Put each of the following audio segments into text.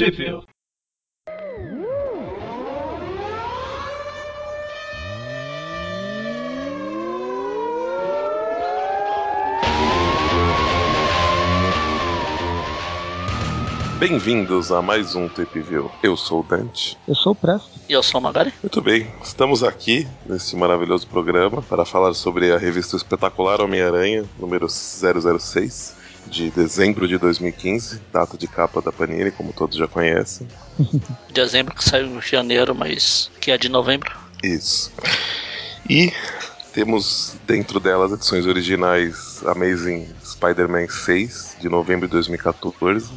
Trivia. Bem-vindos a mais um Tape View. Eu sou o Dante. Eu sou o Presto. E eu sou o Magari. Muito bem, estamos aqui nesse maravilhoso programa para falar sobre a revista Espetacular Homem-Aranha, número 006, de dezembro de 2015, data de capa da Panini, como todos já conhecem. Dezembro que saiu em janeiro, mas que é de novembro. Isso. E temos dentro delas edições originais Amazing Spider-Man 6, de novembro de 2014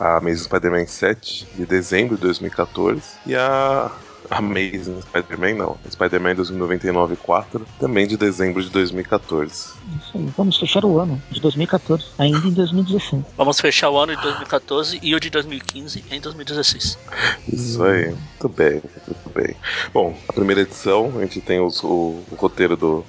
a Amazing Spider-Man 7 de dezembro de 2014 e a Amazing Spider-Man não, Spider-Man 2099 4 também de dezembro de 2014. Isso aí, vamos fechar o ano de 2014, ainda em 2016. Vamos fechar o ano de 2014 e o de 2015 em 2016. Isso aí, muito bem, muito bem. Bom, a primeira edição a gente tem os, o, o roteiro do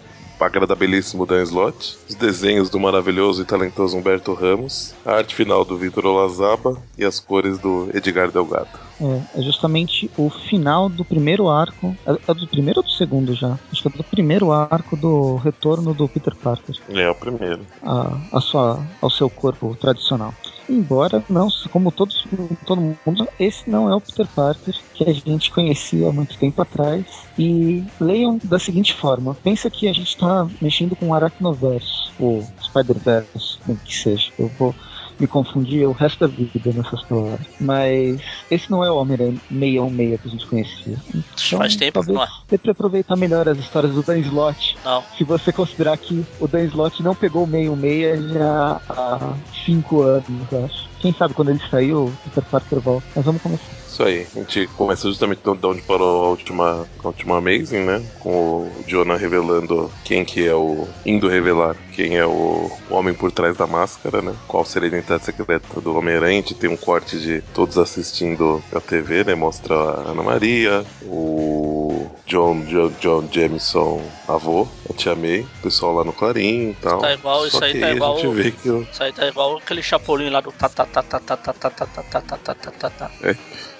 agradabilíssimo Dan Slott, os desenhos do maravilhoso e talentoso Humberto Ramos, a arte final do Vitor Olazaba e as cores do Edgar Delgado. É, é justamente o final do primeiro arco. É, é, do primeiro ou do segundo já? Acho que é do primeiro arco do retorno do Peter Parker. É, o primeiro. A, a sua, ao seu corpo tradicional. Embora não, como todos, todo mundo, esse não é o Peter Parker que a gente conhecia há muito tempo atrás. E leiam da seguinte forma: pensa que a gente está mexendo com o Arachnoverse, ou Spider-Verse, como que seja. Eu vou me confundir o resto da vida nessas palavras. Mas esse não é o Homem-Aranha 616 que a gente conhecia. Então, Faz tempo talvez não é. Pra aproveitar melhor as histórias do Dan Slott. Não. Se você considerar que o Dan Slott não pegou o 616 já há 5 anos, acho. Quem sabe quando ele saiu, o Peter Parker volta. Mas vamos começar. Isso aí, a gente começa justamente de onde parou a última, a última Amazing, né? Com o Jonah revelando quem que é o. indo revelar quem é o, o homem por trás da máscara, né? Qual seria a identidade secreta do Homem-Aranha. Tem um corte de todos assistindo a TV, né? Mostra a Ana Maria, o John, John, John Jameson, avô, a Tia May, o pessoal lá no Clarim e tal. Tá igual, Só isso aí tá igual. Isso aí tá igual aquele chapolim lá do tá tá tá tá tá tá tá tá tá tá tá tá tá tá tá. É,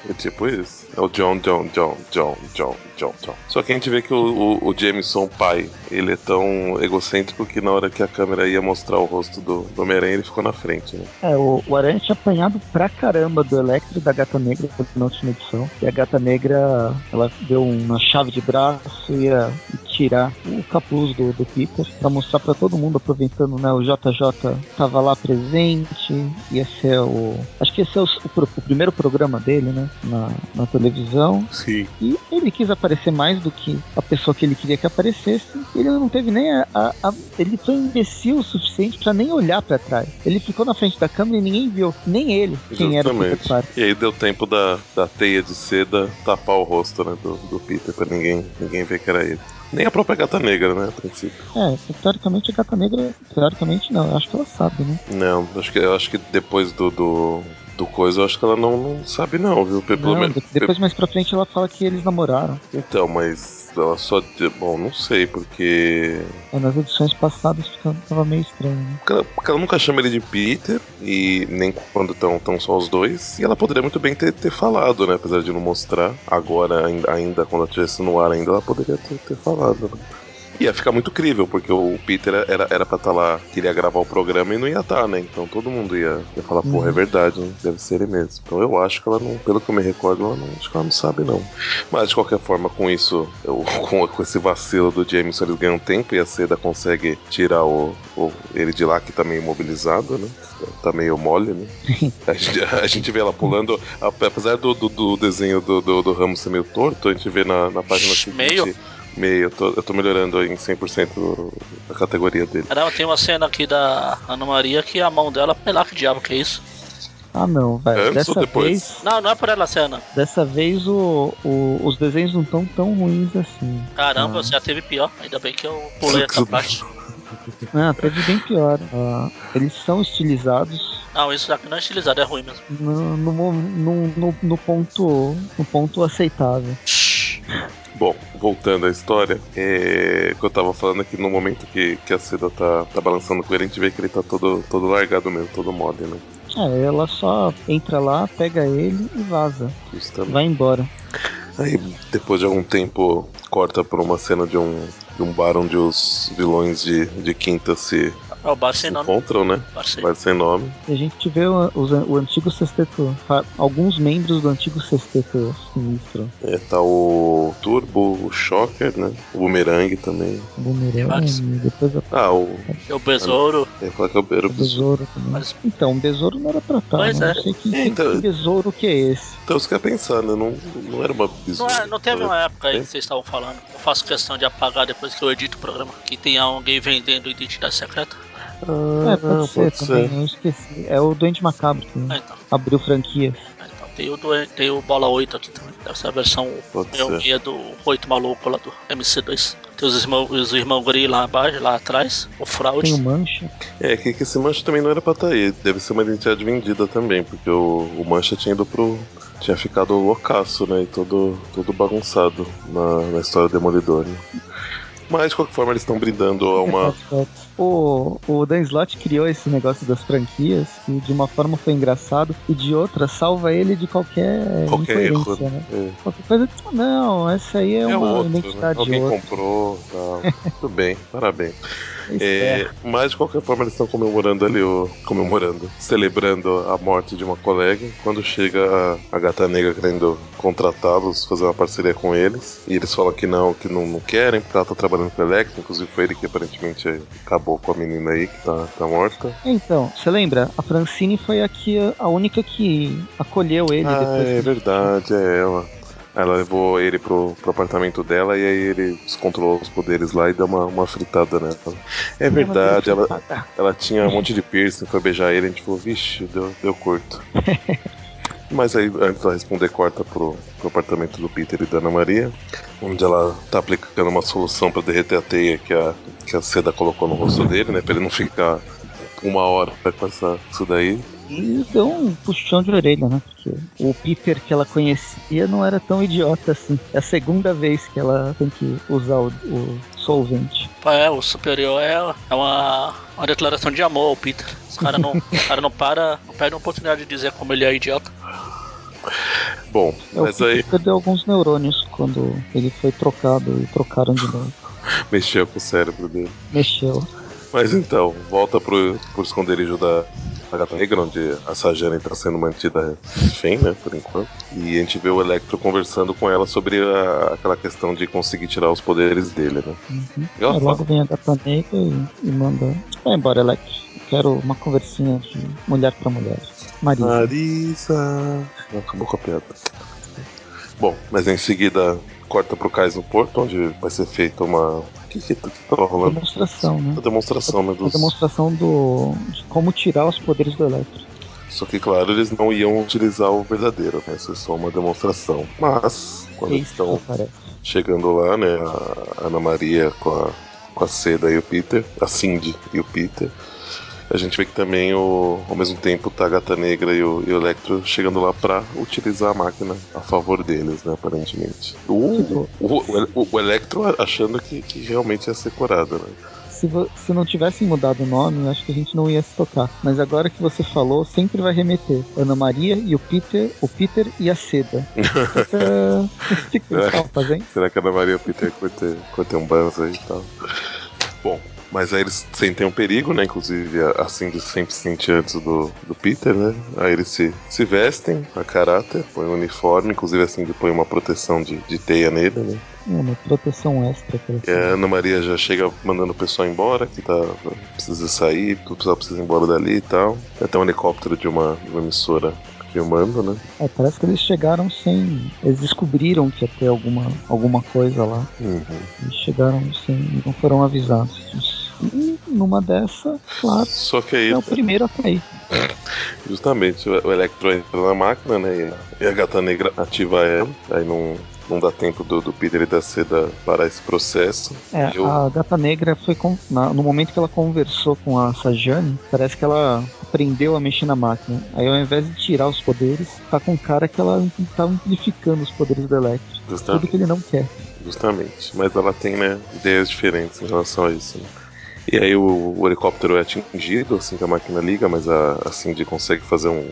é tipo isso. É o John, John, John, John, John, John, John. Só que a gente vê que o, o, o Jameson, pai, ele é tão egocêntrico que na hora que a câmera ia mostrar o rosto do, do Homem-Aranha, ele ficou na frente, né? É, o, o Aranha tinha apanhado pra caramba do Electro e da Gata Negra na última edição. E a Gata Negra, ela deu uma chave de braço e ia tirar o capuz do, do Peter pra mostrar pra todo mundo, aproveitando, né? O JJ tava lá presente, ia ser o. Acho que ia ser o, o, o primeiro programa dele, né? Na, na televisão. Sim. E ele quis aparecer mais do que a pessoa que ele queria que aparecesse. Ele não teve nem a. a- a- ele foi imbecil o suficiente pra nem olhar pra trás. Ele ficou na frente da câmera e ninguém viu, nem ele, quem era o Peter. Parker. E aí deu tempo da, da teia de seda tapar o rosto né, do, do Peter pra ninguém, ninguém ver que era ele. Nem a própria gata negra, né, a princípio. É, teoricamente a gata negra. Teoricamente não, eu acho que ela sabe, né? Não, acho que, eu acho que depois do, do, do coisa, eu acho que ela não, não sabe não, viu? Pelo Não, menos- de- depois mais pra frente ela fala que eles namoraram. Então, mas ela só. Bom, não sei, porque. É, nas edições passadas tava meio estranho, né? Porque ela, porque ela nunca chama ele de Peter, e nem quando estão tão só os dois. E ela poderia muito bem ter, ter falado, né? Apesar de não mostrar. Agora, ainda, ainda quando ela estivesse no ar, ainda ela poderia ter, ter falado, né? Ia ficar muito crível, porque o Peter era, era pra estar lá, queria gravar o programa e não ia estar, né? Então todo mundo ia, ia falar, porra, é verdade, hein? deve ser ele mesmo. Então eu acho que ela não, pelo que eu me recordo, ela não, acho que ela não sabe, não. Mas de qualquer forma, com isso, eu- com, com esse vacilo do Jameson, eles ganham tempo e a Seda consegue tirar o, o- ele de lá, que tá meio imobilizado, né? Tá meio mole, né? A gente, a gente vê ela pulando, apesar do, do, do desenho do, do, do Ramos ser meio torto, a gente vê na, na página seguinte. Meio? Meio, eu tô, eu tô melhorando em 100% a categoria dele. Não, tem uma cena aqui da Ana Maria que a mão dela, sei lá que diabo que é isso. Ah não, velho. Antes ou Dessa depois? vez. Não, não é por ela a cena. Dessa vez o, o- os desenhos não estão tão ruins assim. Caramba, Ah. você já teve pior. Ainda bem que eu pulei essa parte. Ah, teve bem pior. Ah, eles são estilizados Não, isso daqui não é estilizado, é ruim mesmo. no, no, no, no- no ponto, no ponto aceitável. Bom, voltando à história, é, o que eu tava falando é que no momento que, que a Seda tá, tá balançando com ele, a gente vê que ele tá todo, todo largado mesmo, todo mole, né? É, ela só entra lá, pega ele e vaza. Justamente. Vai embora. Aí, depois de algum tempo, corta pra uma cena de um, um bar onde os vilões de, de Quinta se, É o bar se sem nome. encontram, né? Bar sem- Bar sem nome. E a gente vê o, os- o antigo sexteto, alguns membros do antigo sexteto sinistro. É, tá o Turbo, o Shocker, né? O Boomerang também. O Boomerang, e depois a- Ah, o. E o besouro. Ia falar que era o o Besouro. Besouro também. Mas- Então, o Besouro não era pra estar, Pois né? é. Não sei que, É, então- que Besouro que é esse. Então você quer pensar, né? Não, não era uma Não, besoura. é- não teve uma época aí É. que vocês estavam falando. Eu faço questão de apagar depois que eu edito o programa. Que tenha alguém vendendo identidade secreta. Ah, é, pode ser também, eu esqueci. É o Doente Macabro que Ah, então. abriu franquia. Ah, então. Tem o, do, tem o Bola 8 aqui também. Deve ser a versão Pode ser. guia do 8 maluco lá do MC2. Tem os irmãos, os irmãos Gri lá abaixo, lá atrás. O Fraude. Tem o Mancha. É, que, que esse Mancha também não era pra estar aí. Deve ser uma identidade vendida também, porque o, o Mancha tinha ido pro. Tinha ficado loucaço, né? E todo, todo bagunçado na, na história do Demolidor, né? Mas de qualquer forma eles estão brindando a uma. O, o Dan Slott criou esse negócio das franquias, que de uma forma foi engraçado, e de outra salva ele de qualquer, qualquer erro. né? É. Qualquer coisa, não, essa aí é, É uma outro, né? identidade Alguém outra. comprou, tal. Tudo bem, parabéns. É, mas de qualquer forma eles estão comemorando ali, o, comemorando, celebrando a morte de uma colega. Quando chega a, a gata negra querendo contratá-los, fazer uma parceria com eles, e eles falam que não, que não, não querem, porque ela tá trabalhando com o Electro, inclusive foi ele que aparentemente acabou com a menina aí que tá, tá morta. Então, você lembra? A Francine foi aqui a- a única que acolheu ele ah, depois é que verdade, é ela. Ela levou ele pro, pro apartamento dela e aí ele descontrolou os poderes lá e deu uma, uma fritada nela. É verdade, ela, Ela tinha um monte de piercing, foi beijar ele, a gente falou, vixe, deu, deu curto. Mas aí, antes de responder, corta pro, pro apartamento do Peter e da Ana Maria, onde ela tá aplicando uma solução pra derreter a teia que a, que a seda colocou no rosto dele, né? Pra ele não ficar uma hora com essa, isso daí. E deu um puxão de orelha, né? Porque o Peter que ela conhecia não era tão idiota assim. É a segunda vez que ela tem que usar o, o solvente. É, o superior é, é uma, uma declaração de amor ao Peter. Os caras não, o cara não para, não perde a oportunidade de dizer como ele é idiota. Bom, É, o mas Peter aí perdeu alguns neurônios quando ele foi trocado e trocaram de novo. mexeu com o cérebro dele. Mexeu. Mas então, volta pro, pro esconderijo da, da Gata Negra, onde a Sajane tá sendo mantida refém, né, por enquanto. E a gente vê o Electro conversando com ela sobre a- aquela questão de conseguir tirar os poderes dele, né. Uhum. E ela logo vem a gata negra e, e manda. Vai embora, Electro. Quero uma conversinha de mulher pra mulher. Marisa. Marisa. Acabou com a piada. Bom, mas em seguida corta pro cais no porto, onde vai ser feita uma. Que que, tava rolando? Demonstração, né? A demonstração, né? A Dos... demonstração do, de como tirar os poderes do Electro. Só que, claro, eles não iam utilizar o verdadeiro, né? Isso é só uma demonstração. Mas, quando eles estão chegando lá, né? A Ana Maria com a, com a Seda e o Peter, a Cindy e o Peter. A gente vê que também, o, ao mesmo tempo, tá a Gata Negra e o, e o Electro chegando lá pra utilizar a máquina a favor deles, né? Aparentemente. O, o, o, o Electro achando que, que realmente ia ser curado, né? se, se não tivessem mudado o nome, acho que a gente não ia se tocar. Mas agora que você falou, sempre vai remeter. Ana Maria e o Peter, o Peter e a Seda. O que, eles estavam fazendo? Será que a Ana Maria e o Peter curtem um banzo aí e tal? Bom, mas aí eles sentem um perigo, né? Inclusive a a Cindy sempre sente antes do, do Peter, né? Aí eles se, se vestem a caráter, põem um uniforme, inclusive a Cindy põe uma proteção de, de teia nele, né? É uma proteção extra. E a Ana Maria já chega mandando o pessoal embora, que tá, precisa sair, o pessoal precisa ir embora dali e tal. Tem até um helicóptero de uma, de uma emissora filmando, né? É, parece que eles chegaram sem. Eles descobriram que ia ter alguma, alguma coisa lá. Uhum. E chegaram sem. não foram avisados. E numa dessa, claro, Só que aí é o primeiro a cair. Justamente, o Electro entra na máquina, né? e a- gata negra ativa ela. Aí não, não dá tempo do, do Peter e da Seda parar esse processo. É, eu- a gata negra foi com, na- no momento que ela conversou com a Sajane, parece que ela aprendeu a mexer na máquina. Aí ao invés de tirar os poderes, tá com cara que ela tá amplificando os poderes do Electro. Tudo Justamente, que ele não quer. justamente. Mas ela tem, né, ideias diferentes em relação a isso. né? E aí o, o helicóptero é atingido assim que a máquina liga, mas a, a Cindy consegue fazer um,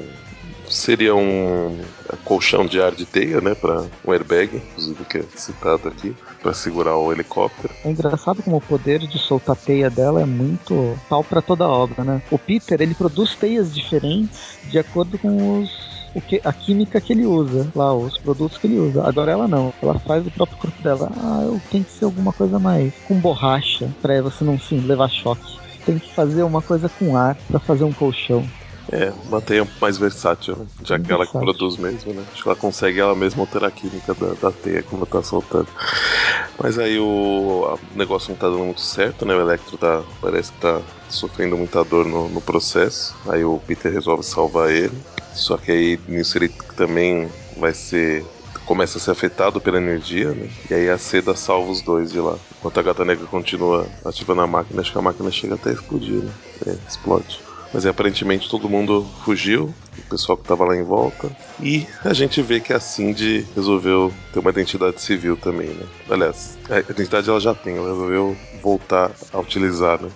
seria um colchão de ar de teia, né, para um airbag, inclusive que é citado aqui, para segurar o helicóptero. É engraçado como o poder de soltar teia dela é muito tal para toda obra, né? O Peter ele produz teias diferentes de acordo com os o que, a química que ele usa, lá, os produtos que ele usa. Agora ela não, ela faz o próprio corpo dela. Ah, eu tenho que ser alguma coisa mais com borracha, pra você não sim, levar choque. Tem que fazer uma coisa com ar para fazer um colchão. É, uma teia mais versátil, né? Já que ela que produz mesmo, né? Acho que ela consegue ela mesma alterar a química da, da teia quando tá soltando. Mas aí o, o negócio não tá dando muito certo, né? O Electro tá, parece que tá sofrendo muita dor no, no processo. Aí o Peter resolve salvar ele. Só que aí nisso ele também vai ser começa a ser afetado pela energia, né? E aí a seda salva os dois de lá. Enquanto a gata negra continua ativando a máquina, acho que a máquina chega até a explodir, né? É, explode. Mas aparentemente todo mundo fugiu, o pessoal que tava lá em volta. E a gente vê que a Cindy resolveu ter uma identidade civil também, né? Aliás, a identidade ela já tem, ela resolveu voltar a utilizar, né?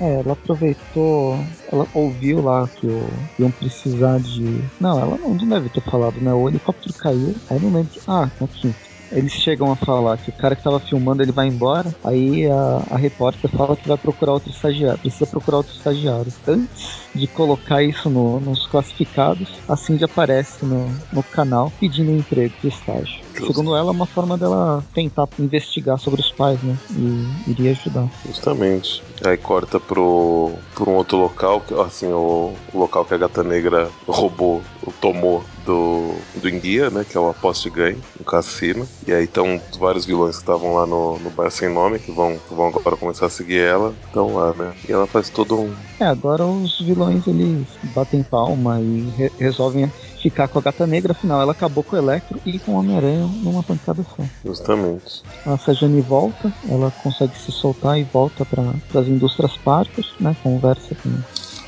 É, ela aproveitou, ela ouviu lá que o, iam precisar de. Não, ela não, não deve ter falado, né? O helicóptero caiu, aí não lembro. Ah, aqui. Eles chegam a falar que o cara que tava filmando ele vai embora, aí a, a repórter fala que vai procurar outro estagiário, precisa procurar outro estagiário. Antes de colocar isso no- nos classificados, a Cindy aparece no, no canal pedindo um emprego de estágio. Segundo ela, é uma forma dela tentar investigar sobre os pais, né? E iria ajudar. Justamente. Aí corta pro, pro um outro local, assim, o, o local que a gata negra roubou, ou tomou do, do Enguia, né? Que é o aposte ganho, um cassino. E aí estão vários vilões que estavam lá no, no bar sem nome, que vão, que vão agora começar a seguir ela, estão lá, né? E ela faz todo um. É, agora os vilões eles batem palma e re- resolvem ficar com a gata negra, afinal ela acabou com o Electro e com o Homem-Aranha numa pancada só. Justamente. A Sajane volta, ela consegue se soltar e volta para as indústrias Parker, né? Conversa com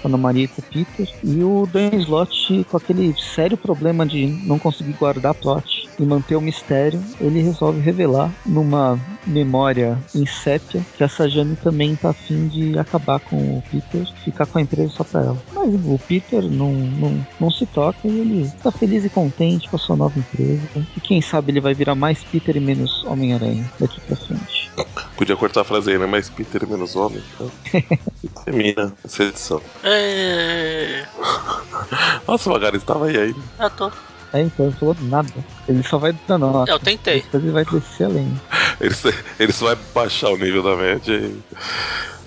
com a Ana Maria e com o Peter. E o Dan Slott, com aquele sério problema de não conseguir guardar plot e manter o mistério, ele resolve revelar numa memória em sépia que a Sajane também tá afim de acabar com o Peter, ficar com a empresa só pra ela. Mas o Peter não, não, não se toca e ele tá feliz e contente com a sua nova empresa. E quem sabe ele vai virar mais Peter e menos Homem-Aranha daqui pra frente. Podia cortar a frase aí, né? Mais Peter e menos homem. E termina essa edição. É... Nossa, o Magari estava aí ainda. Eu tô. É, então ele falou nada. Ele só vai dando nota. Eu tentei. Depois ele vai descer além. Ele, só- ele só vai baixar o nível da média e.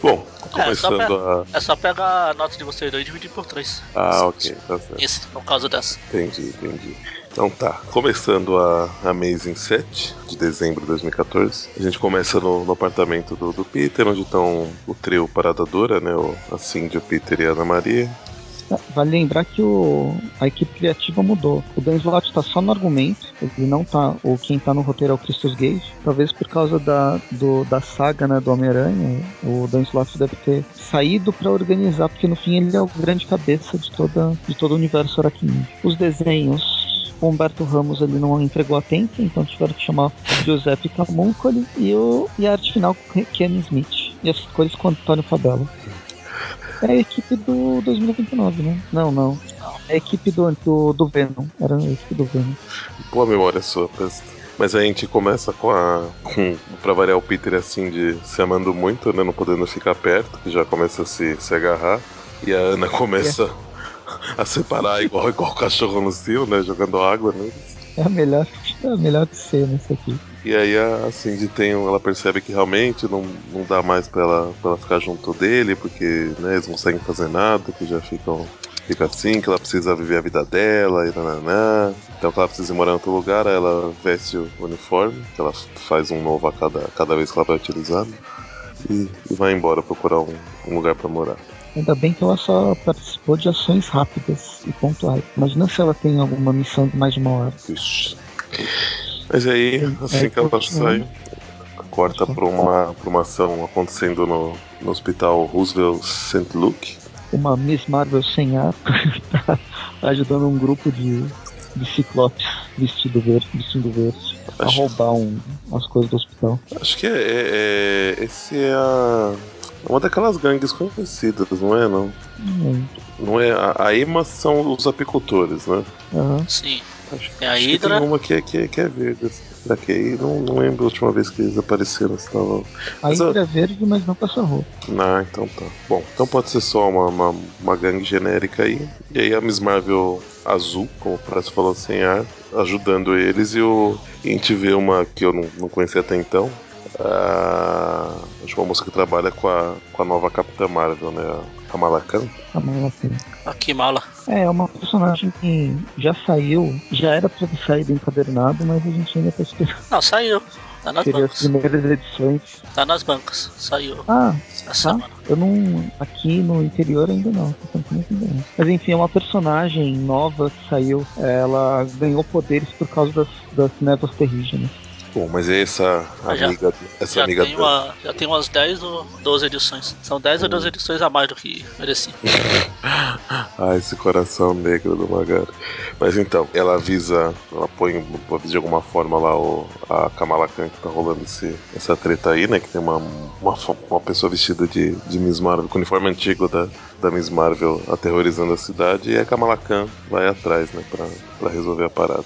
Bom, É, só começando pra- a. É só pegar a nota de vocês dois e dividir por três. Ah, ok, tá certo. Isso, no caso dessa. Entendi, entendi. Então tá, começando a Amazing 7 de dezembro de 2014. A gente começa no, no apartamento do, do Peter, onde estão o trio Parada Dura, né? O, a Cindy, o Peter e a Ana Maria. Vale lembrar que o, a equipe criativa mudou. O Dan Slott tá só no argumento, ele não tá. Ou quem tá no roteiro é o Christus Gage. Talvez por causa da, do, da saga né, do Homem-Aranha, o Dan Slott deve ter saído pra organizar, porque no fim ele é o grande cabeça de, toda, de todo o universo aracnídeo. Os desenhos. O Humberto Ramos ele não entregou a tempo, então tiveram que chamar Giuseppe Camuncoli e, o, e a arte final Ken Smith. E as cores com Antônio Fabella. É a equipe do 2099, né? Não, não. É a equipe do, do, do Venom. Era a equipe do Venom. Boa memória sua, Presta. Mas a gente começa com a. Com, pra variar o Peter assim de se amando muito, né? Não podendo ficar perto, que já começa a se, se agarrar. E a Ana começa a separar igual, igual o cachorro no cio, né? Jogando água neles. É a melhor, é melhor cena isso aqui. E aí a Cindy tem, ela percebe que realmente não, não dá mais pra ela, pra ela ficar junto dele, porque né, eles não conseguem fazer nada, que já ficam fica assim, que ela precisa viver a vida dela e nananá. Então que ela precisa ir morar em outro lugar, aí ela veste o uniforme, que ela faz um novo a cada, cada vez que ela vai utilizar, né, e, e vai embora procurar um, um lugar pra morar. Ainda bem que ela só participou de ações rápidas e pontuais. Imagina se ela tem alguma missão de mais de uma hora. Ixi. Mas aí, assim É, que ela sai, corta pra uma, pra uma ação acontecendo no, no hospital Roosevelt St. Luke. Uma Miss Marvel sem ar tá ajudando um grupo de, de ciclopes vestido verde, vestindo verde a Acho- roubar um, as coisas do hospital. Acho que é, é- é- esse é a É uma daquelas gangues conhecidas, não é? Não, Hum, não é. A, a Ema são os apicultores, né? aham. Sim. Acho, É a acho que Hydra. tem uma que é, que é, que é verde. é aí? Não, não lembro a última vez que eles apareceram. Se tava... A Mas, é verde, mas não essa roupa. Ah, então tá. Bom, então pode ser só uma, uma, uma gangue genérica aí. E aí a Miss Marvel azul, como o Prazo falou, sem ar, ajudando eles. E, o, e a gente vê uma que eu não, não conhecia até então. Ah, acho que uma moça que trabalha com a, com a nova Capitã Marvel, né? A Kamala Khan. A mala assim. Aqui, mala. É, é uma personagem que já saiu, já era pra ter saído encadernado, mas a gente ainda tá esperando. Não, saiu. Tá nas Seria as bancas. primeiras edições. Tá nas bancas. Saiu Ah, essa tá? Eu não. Aqui no interior ainda não. Ainda. Mas enfim, é uma personagem nova que saiu. Ela ganhou poderes por causa das, das névoas terrígenas. Bom, mas é essa Ah, já- amiga, essa Já amiga tem, uma, já tem umas 10 ou 12 edições. São 10 ou 12 edições a mais do que merecia. Ah, esse coração negro do Magari. Mas então, ela avisa, ela põe de alguma forma lá o, a Kamala Khan que tá rolando esse, essa treta aí, né? Que tem uma, uma, uma pessoa vestida de, de Miss Marvel, com uniforme antigo da, da Miss Marvel aterrorizando a cidade, e a Kamala Khan vai atrás, né? Pra, pra resolver a parada.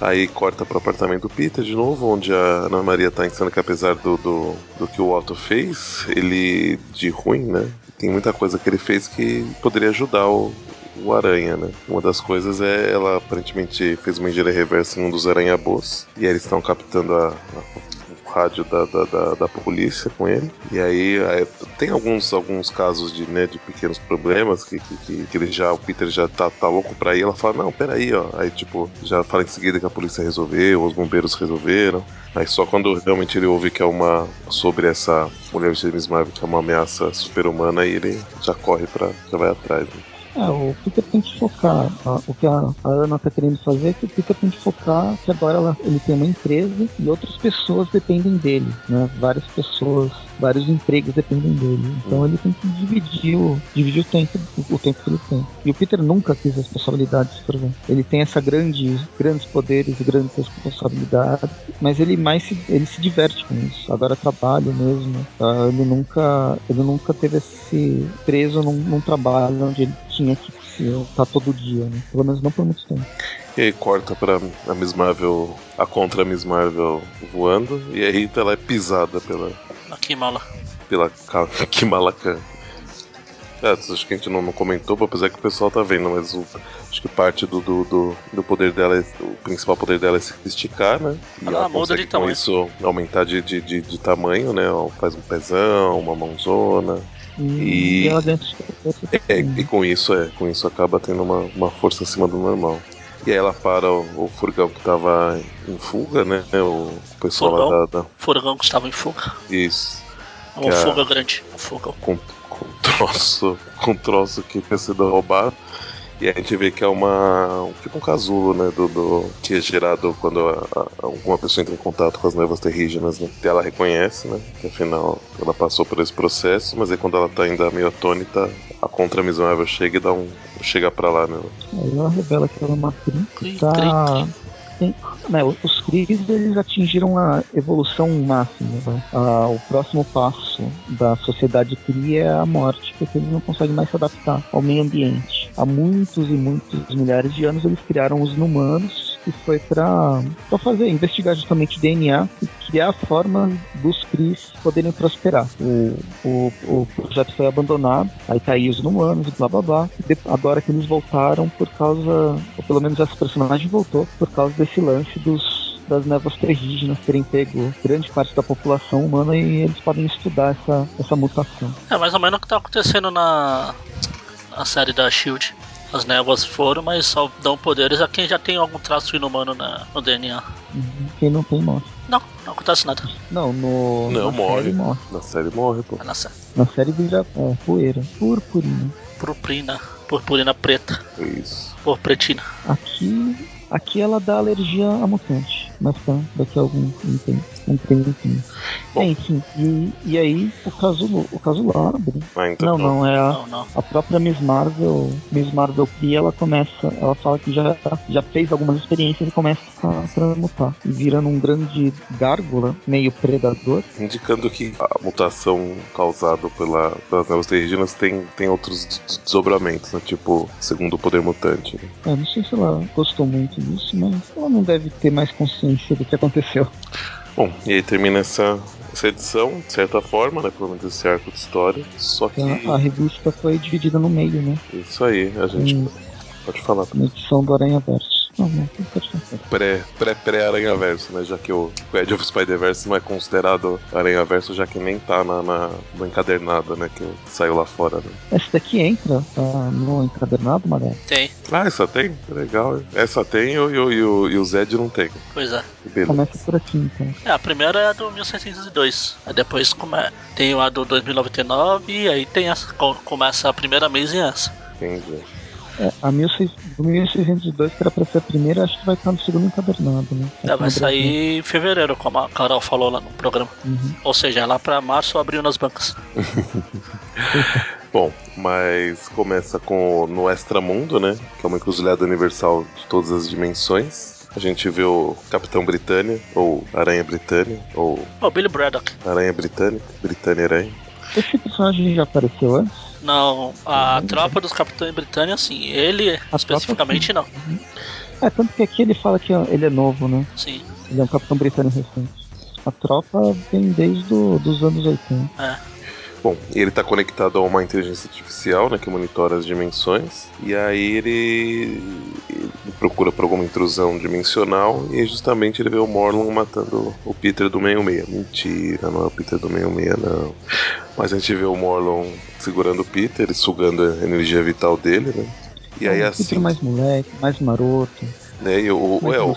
Aí corta pro apartamento do Peter de novo, onde a Ana Maria tá ensinando que apesar do, do, do que o Otto fez, ele de ruim, né? Tem muita coisa que ele fez que poderia ajudar o, o Aranha, né? Uma das coisas é ela aparentemente fez uma engenharia reversa em um dos aranhabôs. E aí eles estão captando a, a- rádio da, da, da, da polícia com ele. E aí é, tem alguns, alguns casos de, né, de pequenos problemas que, que, que, ele já, o Peter já tá, tá louco pra ir. Ela fala, não, peraí, ó. Aí tipo, já fala em seguida que a polícia resolveu, os bombeiros resolveram. Aí só quando realmente ele ouve que é uma. sobre essa mulher de Miss Marvel, que é uma ameaça super-humana, aí ele já corre pra. já vai atrás. Né? É, o Peter tem que focar. a- o que a, a Ana tá querendo fazer é que o Peter tem que focar que agora ela- ele tem uma empresa e outras pessoas dependem dele, né? Várias pessoas, vários empregos dependem dele. Então ele tem que dividir o, dividir o tempo, o tempo que ele tem. E o Peter nunca quis responsabilidades, por exemplo. Ele tem essa grande, grandes poderes grandes responsabilidades, mas ele mais se, ele se diverte com isso. Agora trabalho mesmo. tá? Ele nunca, ele nunca teve esse preso num, num trabalho onde ele tinha que estar todo dia, né? Pelo menos não por muito tempo. E aí corta pra a Miss Marvel. a contra Miss Marvel voando. E aí ela é pisada pela. Aqui, mala. pela Kamala Khan. É, acho que a gente não, não comentou, apesar que o pessoal tá vendo, mas o- acho que parte do, do, do, do poder dela, é, o principal poder dela é se esticar, né? E Ela ela muda de com tamanho. isso aumentar de, de, de, de tamanho, né? Faz um pezão, uma mãozona. E, E- É, e com isso, é, com isso acaba tendo uma, uma força acima do normal. E aí ela para o, o furgão que tava em fuga, né? O pessoal lá Furgão? da, da. Furgão que estava em fuga. Isso. É Que uma a- fuga grande. Um com, com um troço, com um troço que tinha sido roubado. E a gente vê que é uma. um- tipo um casulo, né? Do, do- que é gerado quando alguma pessoa entra em contato com as névoas terrígenas, né? Que ela reconhece, né? Que afinal ela passou por esse processo, mas aí quando ela tá ainda meio atônita, a contra Miss Marvel chega e dá um. chega pra lá, né? Aí ela revela que ela é uma que tá. Tem, né, os Krees eles atingiram a evolução máxima. né? Ah, o próximo passo da sociedade Kree é a morte, porque eles não conseguem mais se adaptar ao meio ambiente. Há muitos e muitos milhares de anos eles criaram os Numanos, que foi para fazer, investigar justamente DNA e criar formas dos Krees poderem prosperar. O, o, o projeto foi abandonado, aí tá aí os Numanos e blá blá blá. Agora que eles voltaram por causa, ou pelo menos essa personagem voltou, por causa desse lance dos das névoas terrígenas terem pego grande parte da população humana e eles podem estudar essa, essa mutação. É mais ou menos o que tá acontecendo na, na série da Shield. As névoas foram, mas só dão poderes a quem já tem algum traço inumano na, no DNA. Uhum. Quem não tem morre. Não, não acontece nada. Não, no, Não, na morre. série morre. Na série morre, pô. É na série. Na série vira é, poeira, purpurina. Purpurina, purpurina preta, É isso. purpretina. Aqui, aqui ela dá alergia a mutante, mas tá, daqui a algum um tempo, um tempinho. Bom. Enfim, e, e aí o caso, o caso lá abre. Ah, então, Não, não, é a, Não, não. a própria Miss Marvel, Miss Marvel cria, ela começa, ela fala que já, já fez algumas experiências e começa a transmutar, virando um grande gárgula, meio predador. Indicando que a mutação causada pela, pelas névoas terrígenas tem, tem outros des- desdobramentos, né? Tipo, segundo o poder mutante. né? Eu não sei se ela gostou muito disso, mas ela não deve ter mais consciência do que aconteceu. Bom, e aí termina essa, essa edição, de certa forma, né? Pelo menos esse arco de história. Só que. A, a revista foi dividida no meio, né? Isso aí, a gente. Hum. Pode falar. Na edição do Aranha Verso. Não, pode falar. Pré, pré, pré-Aranha Verso, né? Já que o Edge of Spider-Verse não é considerado Aranha Verso, já que nem tá na, na, no encadernado, né? Que saiu lá fora, né? Esse daqui entra tá, no encadernado, Maré? Tem, Ah, essa tem? Legal. hein? Essa tem e o, e o, e e Zed não tem. pois é. Beleza. Começa por aqui, então. É, a primeira é a do 1602. Aí depois come... tem a do 2099 e aí tem essa. co- Começa a primeira mês e essa. Entendi. É, a 1600 do 1602, que era pra ser a primeira, acho que vai estar no segundo encadernado, né? É, vai sair em fevereiro, como a Carol falou lá no programa. Uhum. Ou seja, lá pra março abriu nas bancas. Bom, mas começa com no Extramundo, né? Que é uma encruzilhada universal de todas as dimensões. A gente vê o Capitão Britânia, ou Aranha Britânia, ou O Billy Braddock. Aranha Britânica, Britânia Aranha. Esse personagem já apareceu antes? Não, a Uhum. tropa dos Capitães Britânia, sim. Ele, A especificamente, não. É, tanto que aqui ele fala que ele é novo, né? Sim. Ele é um capitão britânico recente. A tropa vem desde do, dos anos 80. É. Bom, ele tá conectado a uma inteligência artificial, né, que monitora as dimensões. E aí ele, ele procura por alguma intrusão dimensional e justamente ele vê o Morlun matando o Peter do 66. Mentira, não é o Peter do 66 não. Mas a gente vê o Morlun segurando o Peter e sugando a energia vital dele, né? E aí É assim, Peter mais moleque, mais maroto, né, e o, mais é, o,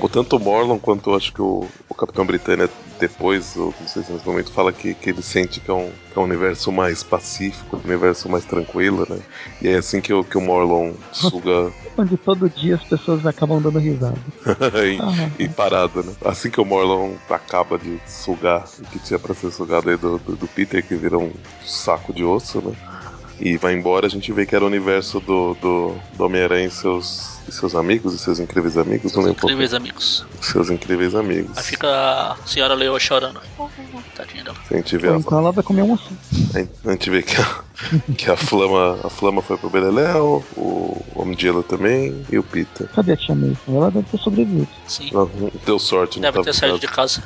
o- tanto o Morlun quanto acho que o, o Capitão Britânia depois, ou não sei se nesse momento, fala que, que ele sente que é, um, que é um universo mais pacífico, um universo mais tranquilo, né? E é assim que o, que o Morlun suga Onde todo dia as pessoas acabam dando risada. e, Ah, e parado, né? Assim que o Morlun acaba de sugar o que tinha pra ser sugado aí do, do, do Peter, que vira um saco de osso, né? E vai embora, a gente vê que era o universo do, do, do Homem-Aranha e seus, e seus amigos, e seus incríveis amigos, não lembro. Incríveis amigos. Seus incríveis amigos. Aí fica a senhora Leo chorando. Tadinha dela. A gente vê Ou a, então ela vai comer um assim. A gente vê que a, que a flama a flama foi pro Beleléu, o Homem de Gelo também e o Peter. Cadê a tia May? Ela deve ter sobrevivido. Sim. Ela deu sorte, Deve ter saído casa. de casa.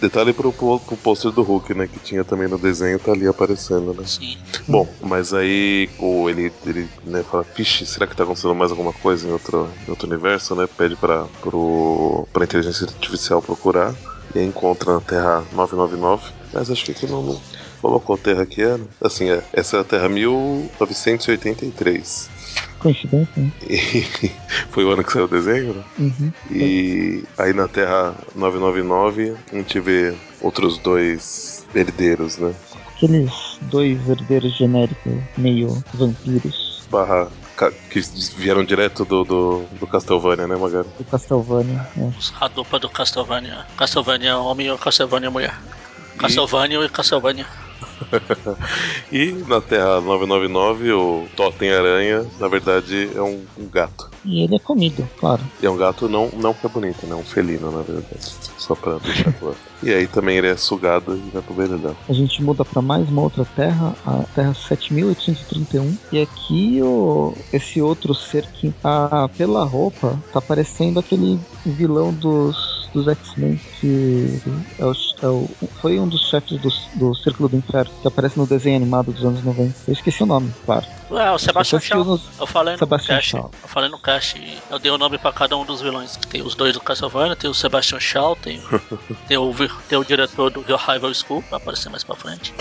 Detalhe pro, pro, pro pôster do Hulk, né? Que tinha também no desenho, tá ali aparecendo, né? Sim. Bom, mas aí o, ele, ele né, fala, vixe, será que tá acontecendo mais alguma coisa em outro, em outro universo, né? Pede pra, pro, pra inteligência artificial procurar. E encontra na Terra 999. Mas acho que aqui não, não falou qual terra que era. Assim, é, essa é a Terra 1983. Coincidência, né? E foi o ano que saiu o desenho, né? Uhum. E aí na Terra 999 a gente vê outros dois herdeiros, né? Aqueles dois herdeiros genéricos, meio vampiros Barra ca- que vieram direto do, do, do Castlevania, né, Magari? do Castlevania. É. A dupla do Castlevania. Castlevania homem ou Castlevania mulher. Castlevania e Castlevania. E na Terra 999 o Totem Aranha, na verdade, é um, um gato. E ele é comido, claro. E é um gato não, não que é bonito, né? Um felino, na verdade. Só pra deixar claro. E aí também ele é sugado e vai pro Benedão. A gente muda pra mais uma outra terra, a Terra 7831. E aqui o, esse outro ser que, ah, pela roupa, tá parecendo aquele vilão dos, dos X-Men que é o, é o- foi um dos chefes do, do Círculo do Inferno, que aparece no desenho animado dos anos 90. Eu esqueci o nome, claro. É, o Sebastian Shaw. usam- Eu falei no Sebastian cast. Shaw. Eu falei no cast eu dei o nome pra cada um dos vilões. Tem os dois do Castlevania, tem o Sebastian Shaw, tem, tem, o, tem o diretor do The Rival School, vai aparecer mais pra frente.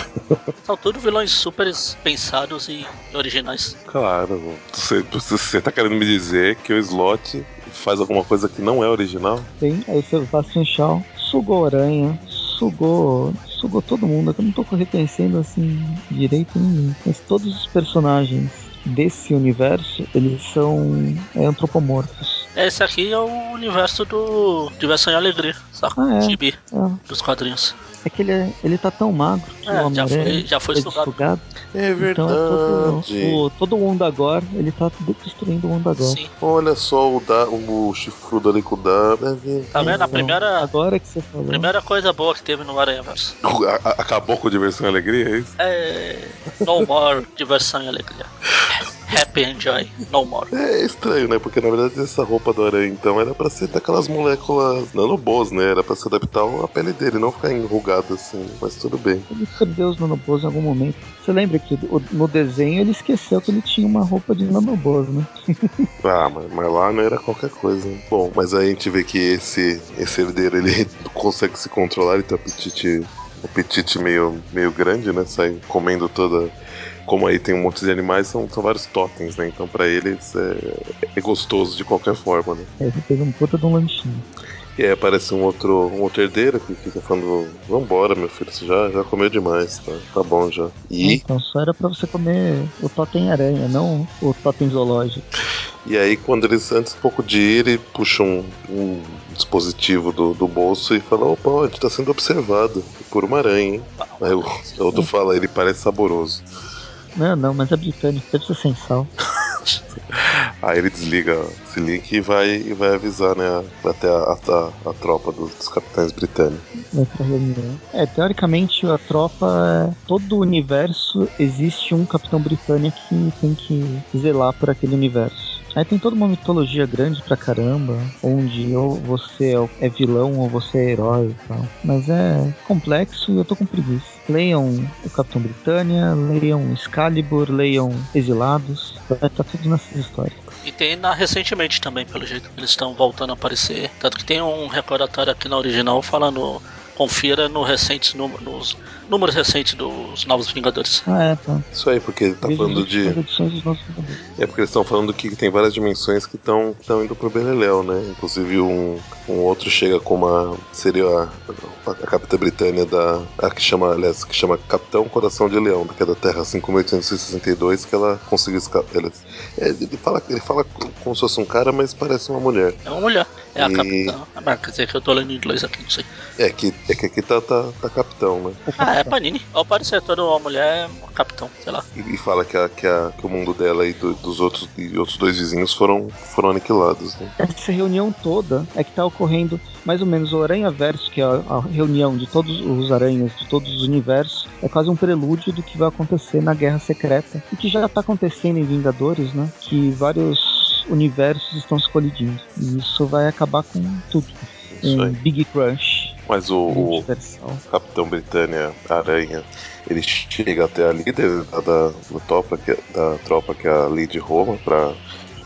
São todos vilões super pensados e originais. Claro, você, você tá querendo me dizer que o Slot faz alguma coisa que não é original? Tem aí o Sebastian Shaw, sugou aranha, sugou. sugou todo mundo. Eu não tô reconhecendo assim direito nenhum. Mas todos os personagens desse universo, eles são é, antropomorfos. Esse aqui é o universo do Diversão e Alegria, saca? Ah, é. Gibi É, dos quadrinhos. É que ele, é, ele tá tão magro que É, o já foi- já foi sugado. desfogado. É Então é todo, verdade. o, todo o Ondagor, ele tá destruindo o Ondagor. Sim. Olha só o, da, o chifrudo ali com o Dada. Tá vendo? A Então, primeira, Agora que você falou. primeira coisa boa que teve no Aranha Verso. A- a- Acabou com diversão e alegria, é isso? É. No more diversão e alegria. Happy and joy. No more. É estranho, né? Porque na verdade essa roupa do aranha então era pra ser daquelas moléculas nanobos, né? Era pra se adaptar à pele dele, não ficar enrugado assim. Mas tudo bem. Ele perdeu os nanobos em algum momento. Você lembra que no desenho ele esqueceu que ele tinha uma roupa de nanobos, né? Ah, mas, mas lá não era qualquer coisa. né? Bom, mas aí a gente vê que esse, esse herdeiro ele consegue se controlar, ele tem um apetite, um apetite meio, meio grande, né? Sai comendo toda. Como aí tem um monte de animais, são, são vários totens, né? Então pra eles é, é gostoso de qualquer forma, né? Aí Ele fez um puta de um lanchinho. E aí aparece um outro, um outro herdeiro que fica falando: Vambora, meu filho, você já, já comeu demais, tá, tá bom já. E, Então só era pra você comer o totem aranha, não o totem zoológico. e aí, quando eles, antes um pouco de ir, ele puxa um, um dispositivo do, do bolso e fala: Opa, a gente tá sendo observado por uma aranha, hein? Aí o outro fala: Ele parece saboroso. Não, não, mas é britânico, deve ser sem sal. Aí ele desliga esse link e vai, e vai avisar, né, até a, a, a tropa dos, dos capitães britânicos. Reunião. É, teoricamente a tropa, é- todo o universo existe um capitão britânico que tem que zelar por aquele universo. Aí tem toda uma mitologia grande pra caramba, onde ou você é- é vilão ou você é herói e tal. Mas é complexo e eu tô com preguiça. Leiam o Capitão Britânia, leiam Excalibur, leiam Exilados. Estar tudo nessas histórias. E tem na recentemente também, pelo jeito. Eles estão voltando a aparecer. Tanto que tem um recordatório aqui na original falando. Confira no recentes, num- nos números recentes dos Novos Vingadores. Ah, é, tá. Isso aí, porque ele tá falando de. É porque eles estão falando que tem várias dimensões que estão indo pro Beleléu, né? Inclusive um, um outro chega com uma. Seria a, a, a Capitã Britânia da. A que chama, aliás, que chama Capitão Coração de Leão, que é da Terra 5862, que ela conseguiu escapar. Ele, é, ele, fala, ele fala como se fosse um cara, mas parece uma mulher. É uma mulher. É a E- capitã. Ah, quer dizer que eu tô lendo em inglês aqui, não sei. É que, é que aqui tá, tá, tá Capitão, né? O Ah, é. Panini. Ao parecer, toda uma mulher é uma capitão, sei lá. E, e fala que, a, que, a, que o mundo dela e do- dos outros, e outros dois vizinhos foram, foram aniquilados, né? Essa reunião toda é que tá ocorrendo mais ou menos o Aranha Verso, que é a, a reunião de todos os aranhas de todos os universos, é quase um prelúdio do que vai acontecer na Guerra Secreta e que já tá acontecendo em Vingadores, né? Que vários universos estão se colidindo e isso vai acabar com tudo. Isso Um aí. Big Crunch Mas o, o. Capitão Britânia Aranha, ele chega até a líder da, da, da tropa, que, da tropa, que é a Lady Roma, pra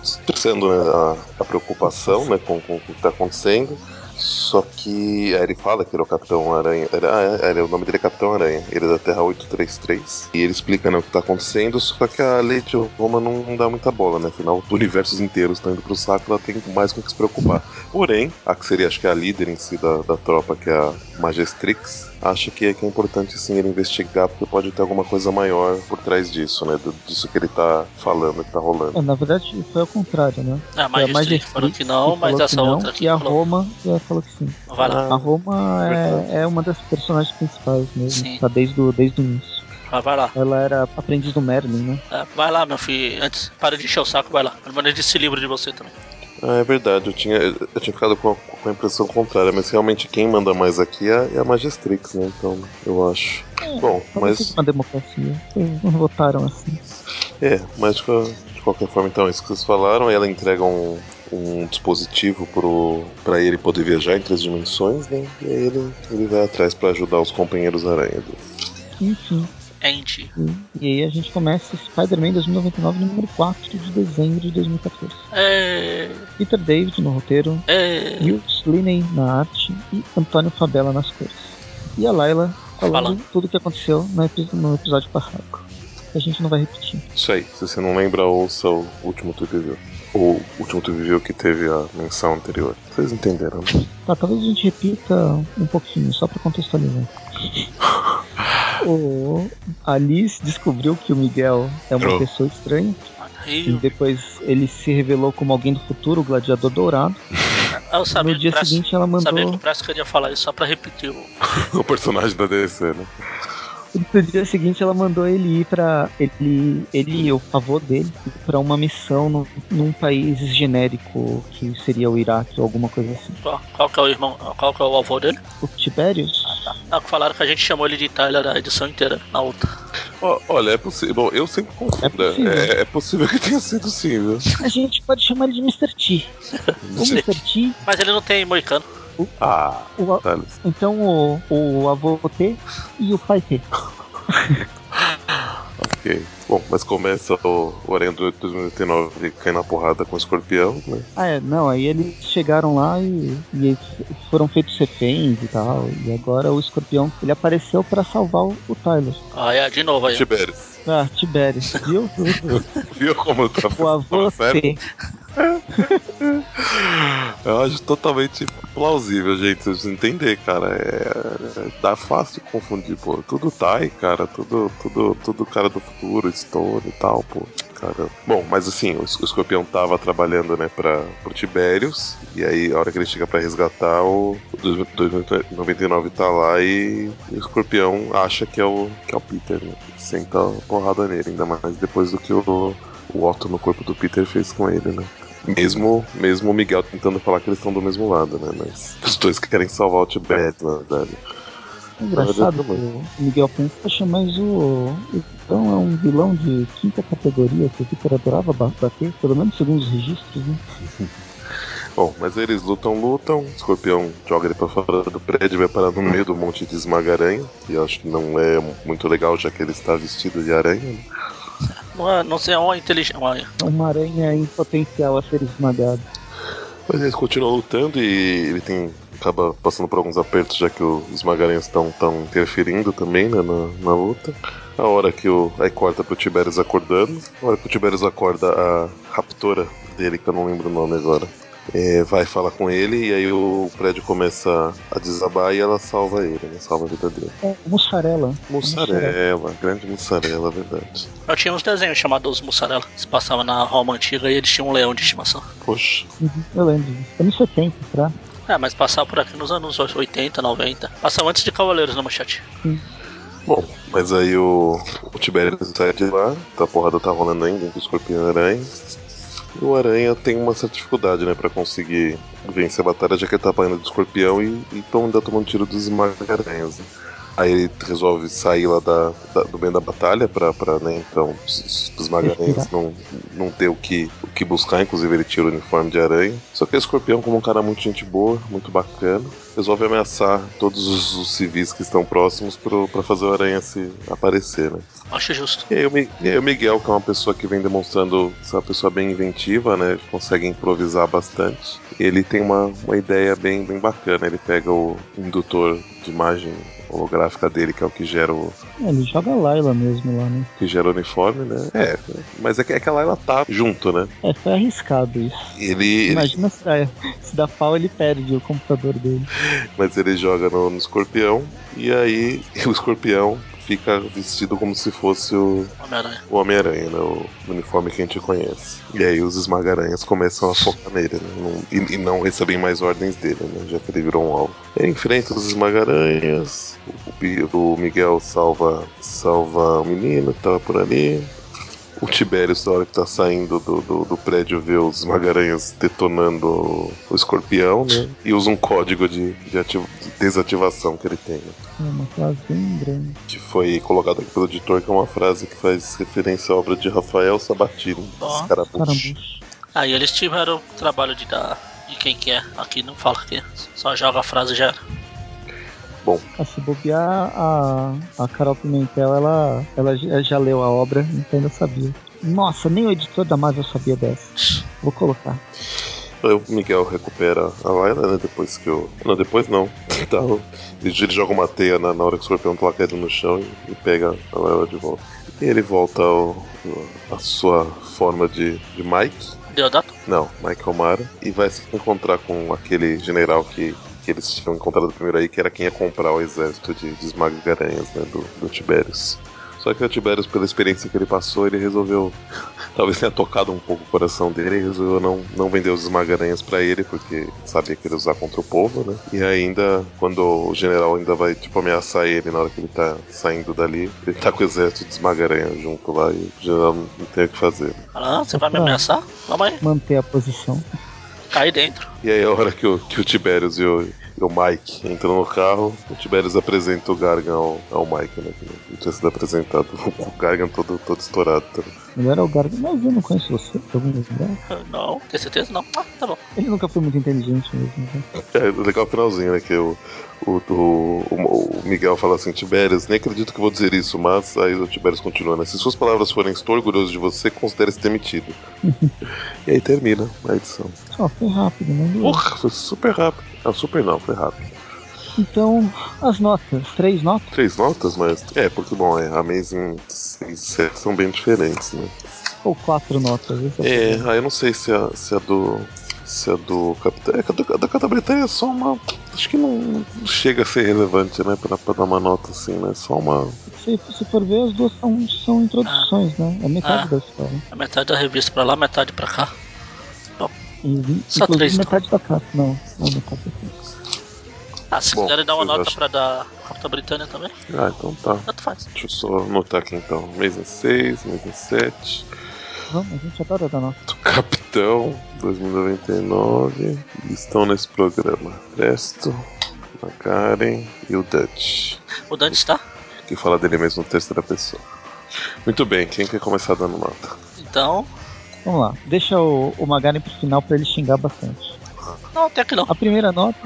expressando né, a, a preocupação né, com, com o que está acontecendo. Só que aí ele fala que ele é o Capitão Aranha. Ah, é, o nome dele é Capitão Aranha. Ele é da Terra 833. E ele explica né, o que está acontecendo. Só que a Lady Roma não, não dá muita bola, né? Afinal, os universos inteiros estão indo pro saco. Ela tem mais com o que se preocupar. Porém, a que seria, acho que a líder em si da, da tropa, que é a Majestrix, acha que é, que é importante sim ele investigar, porque pode ter alguma coisa maior por trás disso, né? do- disso que ele tá falando, que tá rolando. É, na verdade foi ao contrário, né? A Foi Magistrate falou que não, que mas falou essa que não, outra aqui E a falou. Roma já falou que sim. Vai lá, A Roma é, é uma das personagens principais mesmo, Sim. tá desde o, desde o início. vai, vai lá. Ela era aprendiz do Merlin, né? É, vai lá, meu filho. Antes, para de encher o saco, vai lá. Pelo menos desse livro de você também. Ah, é verdade, eu tinha, eu tinha ficado com a, com a impressão contrária, mas realmente quem manda mais aqui é, é a Magistrix, né? Então, eu acho. Bom, Talvez mas. uma democracia. Eles não votaram assim. É, mas de, de qualquer forma, então, isso que vocês falaram, ela entrega um, um dispositivo pro, pra ele poder viajar entre as dimensões, né? E aí ele, ele vai atrás pra ajudar os companheiros aranha. Enfim. End. E, e aí a gente começa Spider-Man 2099, número 4 de dezembro de 2014. É. Peter David no roteiro, É. Hughes Linney na arte e Antônio Fabella nas cores. E a Layla falando Falando. tudo o que aconteceu no, epi- no episódio passado. A gente não vai repetir. Isso aí, se você não lembra, ouça o último tu viveu. O último tu viveu que teve a menção anterior. Vocês entenderam, né? Tá, talvez a gente repita um pouquinho, só pra contextualizar. O a Liz descobriu que o Miguel é uma pessoa estranha. E depois ele se revelou como alguém do futuro, o gladiador dourado. Eu sabia, no dia seguinte ela sabia que o mandou. Press queria falar isso só pra repetir o. o personagem da DC, né? No dia seguinte ela mandou ele ir pra. Ele, ele e o avô dele pra uma missão no, num país genérico que seria o Iraque ou alguma coisa assim. Qual, qual que é o irmão. Qual que é o avô dele? O Tiberius? Ah, que falaram que a gente chamou ele de Tyler a edição inteira na outra. Olha, é possível. Bom, eu sempre confundo. É possível. É, é possível que tenha sido sim, viu? A gente pode chamar ele de Mr. T. O Mr. T, Mas ele não tem moicano. Ah, o, tá. então o, o avô T e o pai T. Ok. Bom, mas começa o, o Aranha do 2089 cair na porrada com o escorpião, né? Ah, é, não, aí eles chegaram lá e, e foram feitos reféns e tal. E agora o escorpião ele apareceu pra salvar o, o Tyler. Ah, é, de novo aí. Tiberius. Ah, Tiberius, viu? Viu como tá O avô certo? Eu acho totalmente plausível, gente. Vocês entender, cara. É, é- dá fácil confundir, pô. Tudo Tai, cara. Tudo, tudo, tudo cara do futuro, Stone e tal, pô. Caramba. Bom, mas assim, o, o escorpião tava trabalhando, né, pra, pro Tiberius. E aí, a hora que ele chega pra resgatar, o, o 2099 tá lá e, o escorpião acha que é o, que é o Peter, né? Senta a porrada nele, ainda mais depois do que o, o Otto no corpo do Peter fez com ele, né? Mesmo, mesmo o Miguel tentando falar que eles estão do mesmo lado, né? Mas os dois querem salvar o Tibete, na verdade. É engraçado que o Miguel pensa, poxa, mas o. Então é um vilão de quinta categoria que o Peter adorava ba- bater, pelo menos segundo os registros, né? Bom, mas eles lutam, lutam. O escorpião joga ele pra fora do prédio e vai parar no meio do monte de esmaga-aranha. Que eu acho que não é muito legal, já que ele está vestido de aranha. né? Não, é, não sei, é uma inteligência. Uma... Uma aranha em potencial a ser esmagado. Mas eles continuam lutando e ele tem. acaba passando por alguns apertos, já que os esmagaranhas estão tão interferindo também né, na, na luta. A hora que o. Aí corta pro Tiberius acordando. A hora que o Tiberius acorda, a raptora dele, que eu não lembro o nome agora. É, vai falar com ele e aí o prédio começa a desabar e ela salva ele, né? Salva a vida dele. É, mussarela. Mussarela, grande mussarela, verdade. Eu tinha uns desenhos chamados Mussarela. Se passava na Roma antiga e eles tinham um leão de estimação. Poxa. Uhum, eu lembro disso. Anos 70, tá? É, mas passava por aqui nos anos 80, 90. Passava antes de Cavaleiros na manchete. Bom, mas aí o, o Tiberius sai de lá, tá, a porrada tá rolando ainda o escorpião e aranha. O aranha tem uma certa dificuldade, né, pra conseguir vencer a batalha, já que ele tá apanhando do escorpião e, e ainda tomando tiro dos esmaga-aranhas. Né? Aí ele resolve sair lá da, da- do meio da batalha pra, pra né, então, os, os- não, não ter o que, o que buscar, inclusive ele tira o uniforme de aranha. Só que o escorpião, como um cara muito gente boa, muito bacana, resolve ameaçar todos os, os civis que estão próximos pro, pra fazer o aranha se aparecer, né? Acho justo. E aí, o e aí o Miguel, que é uma pessoa que vem demonstrando ser uma pessoa bem inventiva, né? Consegue improvisar bastante. Ele tem uma, uma ideia bem, bem bacana. Ele pega o indutor de imagem holográfica dele, que é o que gera o, É, ele joga a Layla mesmo lá, né? que gera o uniforme, né? É, mas é que, é que ela, ela tá junto, né? É, foi arriscado isso. Ele, ele- Imagina se dá, se dá pau, ele perde o computador dele. mas ele joga no, no escorpião e aí o escorpião fica vestido como se fosse o, Homem-Aranha. o Homem-Aranha, né? O uniforme que a gente conhece. E aí os esmagaranhas começam a focar nele, né? E, e não recebem mais ordens dele, né? Já que ele virou um alvo. Ele enfrenta os esmagaranhas, o, o Miguel salva, salva o menino que tava por ali. O Tiberius, na hora que tá saindo do, do, do prédio, vê os esmagaranhas detonando o, o escorpião, né? E usa um código de, de, ati- de desativação que ele tem, né? É uma frase bem grande. que foi colocado aqui pelo editor, que é uma frase que faz referência à obra de Rafael Sabatini. Caramucho. Aí eles tiveram o trabalho de dar. De quem que é. Aqui não fala que só joga a frase e já era. A se bobear, a, a Carol Pimentel, ela, ela já já leu a obra, então ainda sabia. Nossa, nem o editor da Marvel sabia dessa. Vou colocar. O Miguel recupera a Layla, né? Depois que o. Não, depois não. Tá, o- ele, joga uma teia na, na hora que o escorpião tá caído no chão e, e pega a Layla de volta. E ele volta ao, à sua forma de, de Mike. Deodato? Não, Mike O'Mara. E vai se encontrar com aquele general que, que eles tinham encontrado primeiro aí, que era quem ia comprar o exército de, de esmaga-aranhas, né? Do, do Tiberius. Só que o Tiberius, pela experiência que ele passou, ele resolveu. Talvez tenha tocado um pouco o coração dele e resolveu não, não vender os esmagaranhas para ele, porque sabia que ele ia usar contra o povo, né? E ainda, quando o general ainda vai, tipo, ameaçar ele na hora que ele tá saindo dali, ele tá com o exército de esmagaranha junto lá e o general não, não tem o que fazer. Ah, você vai me ameaçar? Vamos aí. Manter a posição. Cai dentro. E aí, a hora que o, que o Tiberius e o, e o Mike entram no carro, o Tiberius apresenta o Gargan ao, ao Mike, né? Que não tinha sido apresentado. O Gargan todo, todo estourado também. Melhor é o Gargan. Mas eu não conheço você, de algum lugar. Não, tem certeza? Não. Ah, tá bom. Ele nunca foi muito inteligente mesmo. Né? É legal o finalzinho, né? Que o, o, o, o Miguel fala assim: Tiberius, nem acredito que vou dizer isso, mas aí o Tiberius continua, né? Se suas palavras forem estou orgulhoso de você, considere-se demitido. e aí termina a edição. Só foi rápido, né? Porra, foi super rápido. Não, super não, foi rápido. Então, as notas. Três notas? Três notas, mas. É, porque, bom, é, Amazing 6 e 7 são bem diferentes, né? Ou quatro notas? Esse É, o aí eu não sei se a, se a do. Se a do Capitão. É, a do- a da Capitã Britânia é só uma. Acho que não, chega a ser relevante, né? Pra, pra dar uma nota assim, né? Só uma. Se, se for ver, as duas são, são introduções, né? É metade Ah. da história. A metade da revista pra lá, metade pra cá. E, Só três, metade da capa. Não, não metade da capa. Ah, se Bom, quiserem dar uma nota acham- pra dar Capitã Britânia também, Ah, então tá. tanto faz. Deixa eu só anotar aqui então. Amazing 6, Amazing 7. Vamos, a gente adora dar nota. do Capitão 2099 e estão nesse programa Presto, Macaren e o Dutch, O Dante tá? que fala dele mesmo no terceira pessoa. Muito bem, quem quer começar dando nota? Então. Vamos lá. Deixa o, o Magaren pro final pra ele xingar bastante. Não, até que não. A primeira nota,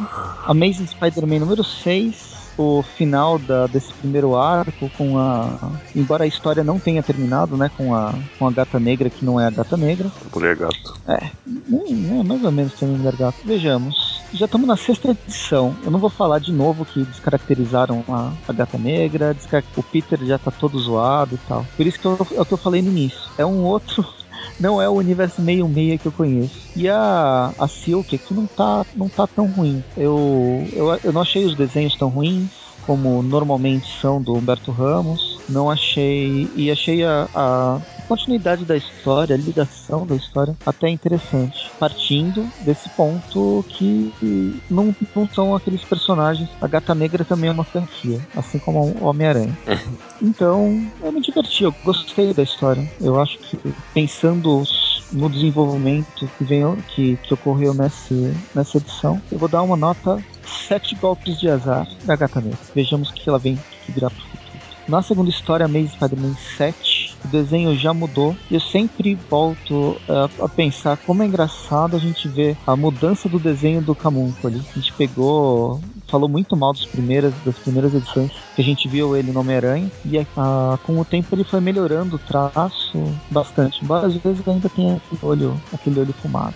Amazing Spider-Man número 6, o final da, desse primeiro arco com a. Embora a história não tenha terminado, né? Com a, com a gata negra que não é a gata negra. Mulher Gato. Nem, né, mais ou menos também mulher gato. Vejamos. Já estamos na sexta edição. Eu não vou falar de novo que descaracterizaram a, a gata negra, o Peter já tá todo zoado e tal. Por isso que eu, é o que eu falei no início. É um outro. Não é o universo meio-meia que eu conheço. E a, a Silk aqui não tá, não tá tão ruim. Eu, eu, eu não achei os desenhos tão ruins como normalmente são do Humberto Ramos. Não achei. E achei a, a continuidade da história, a ligação da história até interessante. Partindo desse ponto que não, não são aqueles personagens. A Gata Negra também é uma franquia, assim como o Homem-Aranha. Então, eu me diverti, eu gostei da história. Eu acho que pensando no desenvolvimento que, vem, que, que ocorreu nesse, nessa edição, eu vou dar uma nota 7 golpes de azar da Gata Negra. Vejamos o que ela vem que virá pro futuro. Na segunda história, Amazing Spider-Man 7, o desenho já mudou. Eu sempre volto uh, a pensar como é engraçado a gente ver a mudança do desenho do Camuncoli. A gente pegou, falou muito mal dos primeiras, das primeiras edições que a gente viu ele no Homem-Aranha. E uh, com o tempo ele foi melhorando o traço bastante. Embora às vezes ainda tenha aquele olho, aquele olho fumado.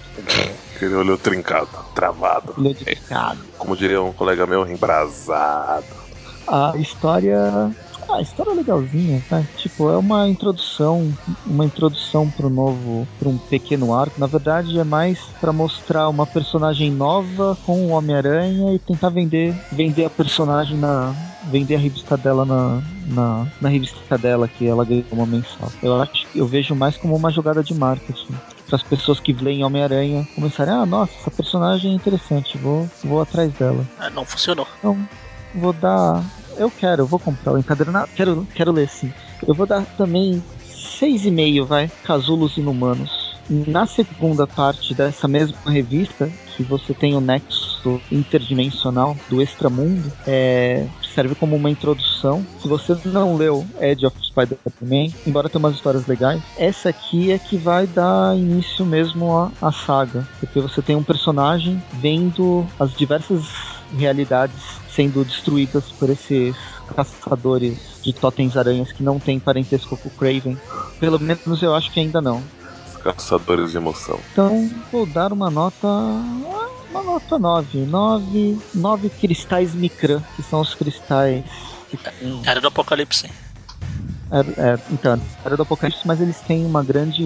Aquele olho trincado, travado. Olho trincado. Como diria um colega meu, embrasado. A história ah, a história é legalzinha, tá? Tipo, é uma introdução, uma introdução pro novo, para um pequeno arco. Na verdade, é mais para mostrar uma personagem nova com o Homem-Aranha e tentar vender, vender a personagem na, vender a revista dela na, na, na revista dela que ela ganhou uma mensal. Eu acho, eu vejo mais como uma jogada de marketing para as pessoas que leem Homem-Aranha começarem, ah, nossa, essa personagem é interessante, vou, vou atrás dela. É, não funcionou. Então, vou dar eu quero, eu vou comprar o encadernado, quero, quero ler sim. Eu vou dar também 6,5, vai, Casulos Inumanos. Na segunda parte dessa mesma revista, que você tem o nexo interdimensional do extramundo, é, serve como uma introdução. Se você não leu Edge of Spider-Man, embora tenha umas histórias legais, essa aqui é que vai dar início mesmo à, à saga, porque você tem um personagem vendo as diversas realidades sendo destruídas por esses caçadores de totens aranhas que não tem parentesco com o Craven. Pelo menos eu acho que ainda não. Os caçadores de emoção. Então vou dar uma nota. Uma nota 9. 9, 9 cristais Micran, que são os cristais que. Era do Apocalipse. É, é, então, era do Apocalipse, mas eles têm uma grande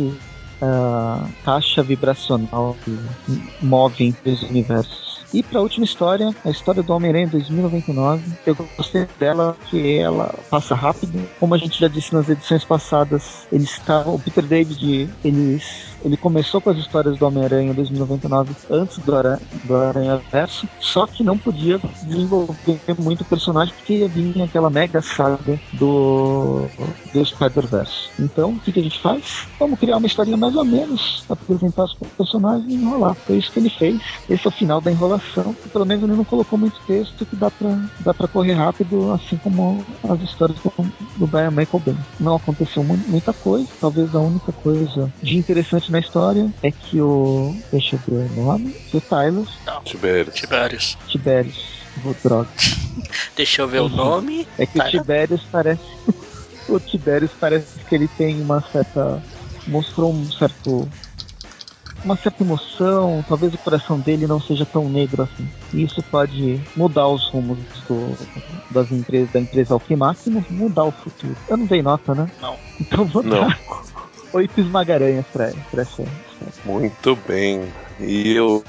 uh, caixa vibracional que move entre os universos. E pra última história, a história do Homem-Aranha 2099. Eu gostei dela que ela passa rápido. Como a gente já disse nas edições passadas, ele está, o Peter David, ele, ele começou com as histórias do Homem-Aranha 2099 antes do, Aranha, do Aranha Verso, só que não podia desenvolver muito o personagem porque ia vir aquela mega saga do, do Spider-Verse. Então, o que, que a gente faz? Vamos criar uma historinha mais ou menos, apresentar os personagens e enrolar. Foi isso que ele fez. Esse é o final da enrolação. E pelo menos ele não colocou muito texto que dá pra, dá pra correr rápido, assim como as histórias do, do Brian Michael Bendis. Não aconteceu muita coisa. Talvez a única coisa de interessante na história é que o. Deixa eu ver o nome. O Tyler. Tibérios. Tibérios. Tibérios. Oh, droga. Deixa eu ver o nome. É que o Tibérios parece. o Tibérios parece que ele tem uma certa. mostrou um certo. uma certa emoção, talvez o coração dele não seja tão negro assim. E isso pode mudar os rumos do, das empresas, da empresa Alquimax e mudar o futuro. Eu não dei nota, né? Não. Então vou Não. dar oito esmagaranhas pra, pra essa. Muito bem. E eu,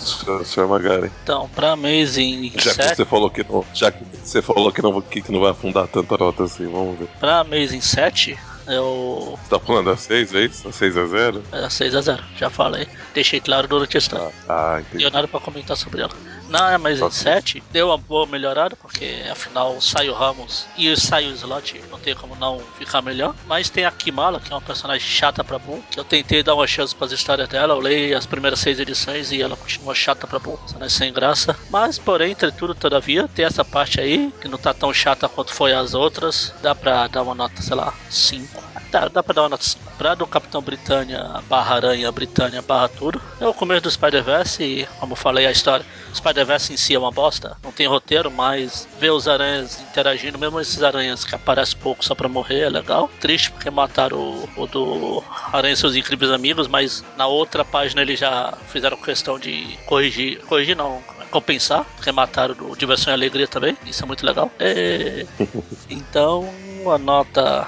senhor Magari? Então, pra Amazing Já que 7, você falou que não. Já que você falou que não, que, que não vai afundar tanta nota assim, vamos ver. pra Amazing 7, eu. Você tá falando a 6, é isso? A 6 a 0? É 6x0, já falei. Deixei claro durante a história. Ah, Não entendi. tenho nada pra comentar sobre ela. Na Amazing Ok. 7, deu uma boa melhorada, porque afinal sai o Ramos e sai o Slot, não tem como não ficar melhor. Mas tem a Kimala, que é uma personagem chata pra bom, que eu tentei dar uma chance pras histórias dela, eu leio as primeiras seis edições e ela continua chata pra bom, personagem sem graça. Mas, porém, entre tudo, todavia, tem essa parte aí, que não tá tão chata quanto foi as outras, dá pra dar uma nota, sei lá, 5. Dá, dá pra dar uma nota 5. Pra do Capitão Britânia barra Aranha, Britânia barra tudo, é o começo do Spider-Verse e, como eu falei, a história. O Spider-Verse em si é uma bosta, não tem roteiro, mas ver os aranhas interagindo, mesmo esses aranhas que aparecem pouco só pra morrer, é legal. Triste porque mataram o, o do Aranha e seus incríveis amigos, mas na outra página eles já fizeram questão de corrigir, corrigir não, compensar, porque mataram do Diversão e Alegria também, isso é muito legal. É, então, a nota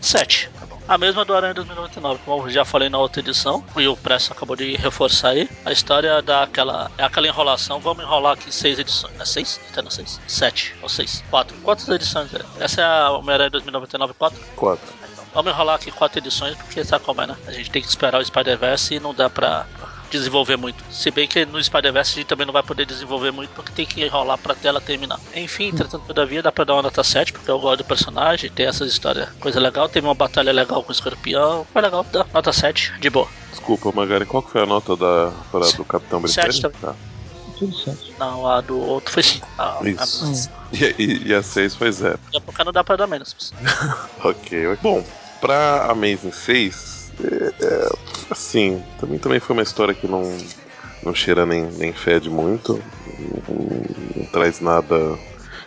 7. A mesma do Aranha 2099, como eu já falei na outra edição, e o Presto acabou de reforçar aí. A história dá aquela, é aquela enrolação. Vamos enrolar aqui seis edições. É seis? Tá na seis? Sete ou seis? Quatro. Quantas edições é? Essa é a Homem-Aranha 2099 4? 4. Então, vamos enrolar aqui quatro edições, porque sabe como é, né? A gente tem que esperar o Spider-Verse e não dá pra desenvolver muito. Se bem que no Spider-Verse a gente também não vai poder desenvolver muito, porque tem que enrolar pra tela terminar. Enfim, entretanto, todavia, dá pra dar uma nota 7, porque eu gosto do personagem, tem essas histórias, coisa legal. Teve uma batalha legal com o escorpião, foi legal, dá nota 7, de boa. Desculpa, Magari, qual que foi a nota da, pra, do Capitão Britânico? também. Tá. Não, a do outro foi 5. A, Isso. E, e, e a 6 foi 0. Daqui a pouco não dá pra dar menos. Ok. Bom, pra Amazing 6, é, é, assim, também, também foi uma história que não, não cheira nem, nem fede muito, não, não traz nada.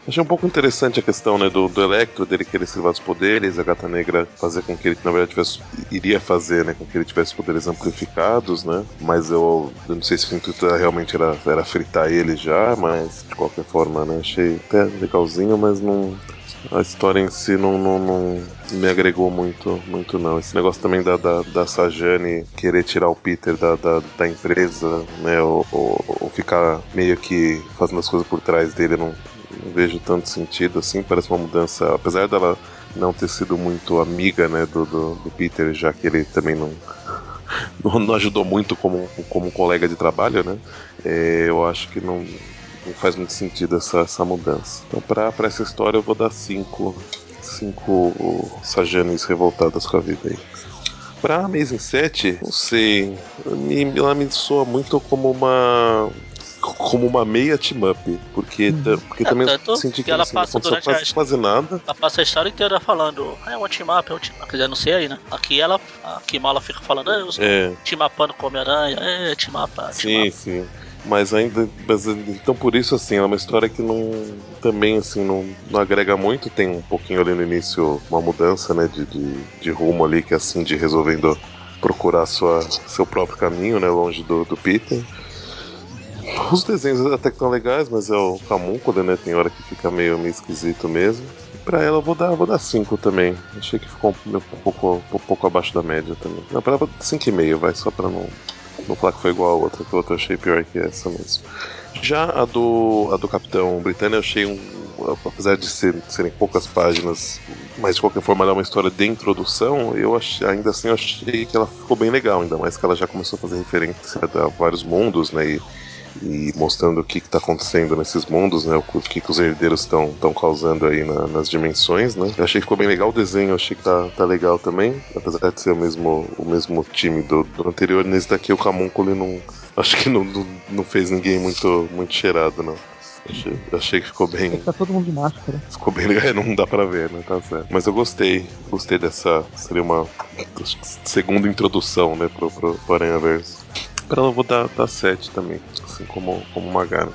Achei um pouco interessante a questão né, do, do Electro, dele querer se livrar dos poderes, a Gata Negra fazer com que ele, na verdade, tivesse, iria fazer né, com que ele tivesse poderes amplificados, né? Mas eu, eu não sei se o intuito realmente era, era fritar ele já, mas de qualquer forma, né? Achei até legalzinho, mas não, a história em si não, não, não me agregou muito, muito não. Esse negócio também da, da, da Sajane querer tirar o Peter da, da, da empresa, né? Ou, ou, ou ficar meio que fazendo as coisas por trás dele, não, não vejo tanto sentido assim. Parece uma mudança, apesar dela não ter sido muito amiga, né, do, do, do Peter, já que ele também não, não, ajudou muito como, como colega de trabalho, né? É, eu acho que não, não faz muito sentido essa, essa mudança. Então, pra, pra essa história, eu vou dar cinco, cinco Sajanes revoltadas com a vida aí. Pra Amazing 7, não sei. Me, ela me soa muito como uma. Como uma meia team-up. Porque, ta- porque É, também tanto eu senti que que, ela assim, não passa durante quase, a- quase nada. Ela passa a história inteira falando, "Ah, é um team up, é um team up. Quer dizer, não sei aí, né? Aqui ela, a Kimala fica falando, é, eu estou É. team upando com Homem-Aranha, é, team up, team Sim, up. sim. Mas ainda. Mas, então por isso, assim, é uma história que não. Também, assim, não, não agrega muito. Tem um pouquinho ali no início uma mudança, né? De, de, de rumo ali, que é assim, de resolvendo procurar sua, seu próprio caminho, né? Longe do, do Peter. Os desenhos até que estão legais, mas é o Camúnculo, né? Tem hora que fica meio, meio esquisito mesmo. Pra ela eu vou dar 5 vou dar cinco também. Achei que ficou um, pouco, um pouco abaixo da média também. Não, pra ela 5,5, vai, só pra não. Vou falar que foi igual a outra, que a outra eu achei pior que essa mesmo. Já a do, a do Capitão Britânia eu achei um. Apesar de ser, serem poucas páginas, mas de qualquer forma ela é uma história de introdução, eu achei, ainda assim eu achei que ela ficou bem legal, ainda mais que ela já começou a fazer referência a vários mundos, né? E, e mostrando o que está acontecendo nesses mundos, né? O que, que os herdeiros estão causando aí na, nas dimensões, né? Eu achei que ficou bem legal o desenho, achei que tá, tá legal também, apesar de ser o mesmo, o mesmo time do, do anterior. Nesse daqui o Camúnculo não. Acho que não, não, não fez ninguém muito, muito cheirado, não. Achei, achei que ficou bem. Tá todo mundo de máscara. Ficou bem legal, não dá pra ver, né? Tá certo. Mas eu gostei, gostei dessa. Seria uma segunda introdução, né, pro, pro, pro Ela eu vou dar, dar 7 também, assim como, como Magara.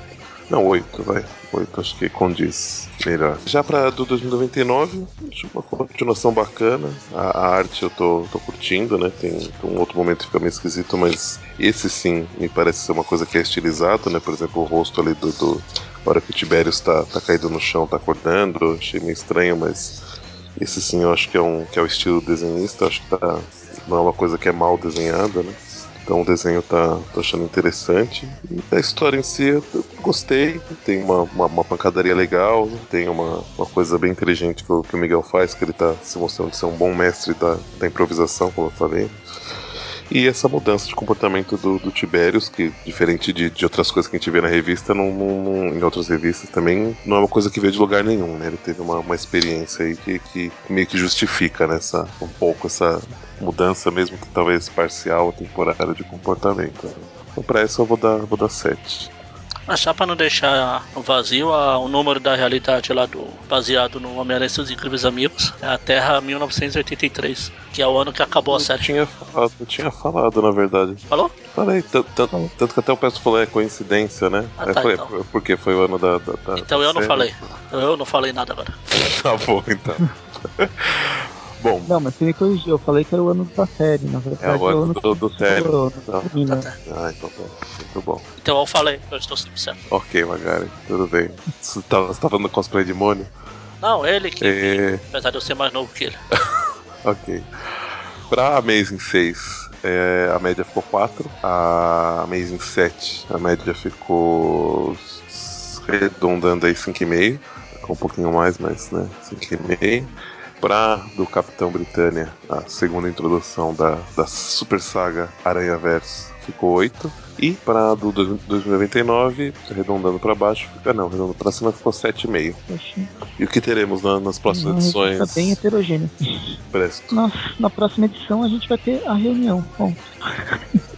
Não, 8, vai. 8 acho que condiz melhor. Já pra do 2099, acho uma continuação bacana. A, a, arte eu tô, tô curtindo, né? Tem, um outro momento que fica meio esquisito, mas esse sim me parece ser uma coisa que é estilizado, né? Por exemplo, o rosto ali do. do a hora que o Tiberius tá, tá caído no chão, tá acordando, achei meio estranho, mas esse sim eu acho que é, um, que é o estilo desenhista, acho que tá, não é uma coisa que é mal desenhada, né? Então o desenho tá, tô achando interessante. E a história em si eu gostei. Tem uma, uma, uma pancadaria legal, tem uma, uma coisa bem inteligente que o, que o Miguel faz, que ele tá se mostrando ser um bom mestre da, da improvisação, como eu falei. E essa mudança de comportamento do, do que diferente de, de outras coisas que a gente vê na revista, não, não, em outras revistas também, não é uma coisa que veio de lugar nenhum, né? Ele teve uma, uma experiência aí que, que meio que justifica nessa né, um pouco essa mudança, mesmo que talvez parcial ou temporária de comportamento. Então pra essa eu vou dar, vou dar 7. Mas só pra não deixar vazio, o número da realidade lá do baseado no Homem-Aranha e seus Incríveis Amigos é a Terra 1983, que é o ano que acabou a série. Eu tinha falado, eu tinha falado, na verdade. Falou? Falei, tanto que até o Peço falou, é coincidência, né? Ah, tá, foi, então. Porque foi o ano da. da, da então eu não série. falei. Eu não falei nada agora. tá bom, então. Bom. Não, mas você me corrigiu, eu falei que era o ano da série, na verdade. É o ano, é o ano do, do série. Não. Tá, tá. Ah, então tá. Muito bom. Então eu falei, eu estou sempre certo. Ok, Magari, tudo bem. Você tá, você tá falando cosplay de Mônio? Não, ele que. É... Apesar de eu ser mais novo que ele. ok. Pra Amazing 6, é, a média ficou 4. A Amazing 7, a média ficou redondando aí 5,5. Ficou um pouquinho mais, mas né, 5,5 pra do Capitão Britânia, a segunda introdução da, da super saga Aranha Verso, ficou 8. E para do 2099, arredondando para baixo, fica não, arredondando para cima ficou 7,5. E o que teremos na, nas próximas Não, edições? Tá bem heterogêneo. Presto. Na, na próxima edição a gente vai ter a reunião. Bom.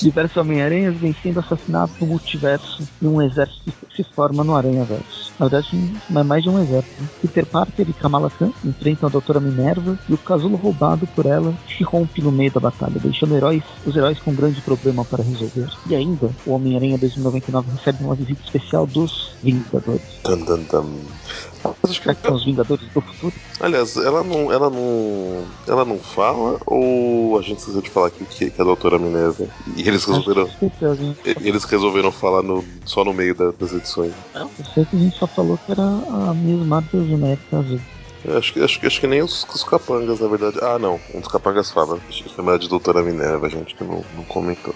Diversos Homem-Aranhas vencendo assassinato no multiverso e um exército se forma no Aranha-Verso. Na verdade, é mais de um exército. Né? Peter Parker e Kamala Khan enfrentam a Doutora Minerva e o casulo roubado por ela se rompe no meio da batalha, deixando heróis, os heróis com um grande problema para resolver. E ainda, o Homem-Aranha 2099 recebe uma visita especial dos Vingadores. Dun, dun, dun. Acho que são os Vingadores do futuro. Aliás, ela não, ela não, ela não fala ou a gente esqueceu de falar que, que, que a Doutora Minerva e eles resolveram, eles resolveram falar no, só no meio da, das edições. Eu sei que a gente só falou que era a Miss Marvel genérica azul. Acho que, acho, acho que nem os, os capangas, na verdade. Ah, não. Um dos capangas fala. Deixa eu chamar de Doutora Minerva, gente que não, não comentou.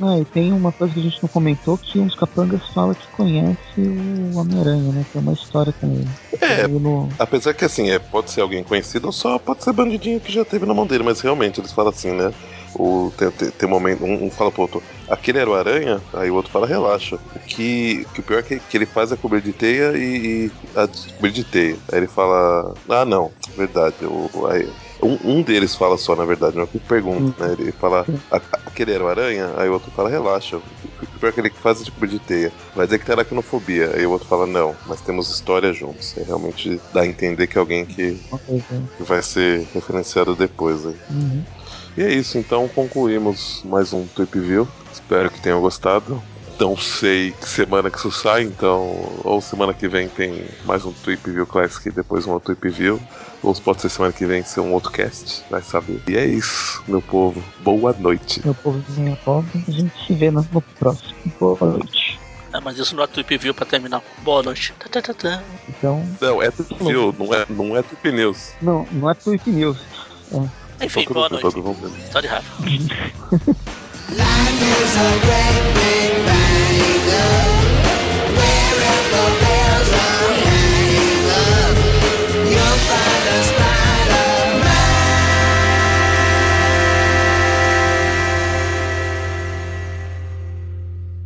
Ah, e tem uma coisa que a gente não comentou, que uns capangas fala que conhece o Homem-Aranha, né? Tem uma história com ele. É, no... apesar que assim, é, pode ser alguém conhecido ou só pode ser bandidinho que já teve na mão dele, mas realmente eles falam assim, né? O, tem, tem, tem um momento, um, um, fala pro outro, aquele era o aranha, aí o outro fala, relaxa. O que, que o pior é que, que ele faz é cobrir de teia e, e a, cobrir de teia. Aí ele fala, ah não, verdade, o, aí, um, um, deles fala só, na verdade, não é que pergunta, né? Ele fala, aquele era o aranha? Aí o outro fala, relaxa. O pior é que ele faz é tipo de teia. Vai dizer que tem aracnofobia. Aí o outro fala, não, mas temos história juntos. É realmente dá a entender que é alguém que, que vai ser referenciado depois aí. Uhum. E é isso, então concluímos mais um Tweep View. Espero que tenham gostado. Não sei que semana que isso sai, então. Ou semana que vem tem mais um Tweep View Classic e depois um outro Tweep View. Ou pode ser semana que vem ser um outro cast, vai saber. E é isso, meu povo. Boa noite. Meu povo de minha pobre, a gente se vê no, próximo. Boa noite. É, mas isso não é Tweep View pra terminar. Boa noite. Tá, tá, tá, então. Não, é Tweep View, não é, não é Tweep News. Não, não é Tweep News. É. Enfim, boa noite. Só de raiva. Life is a great big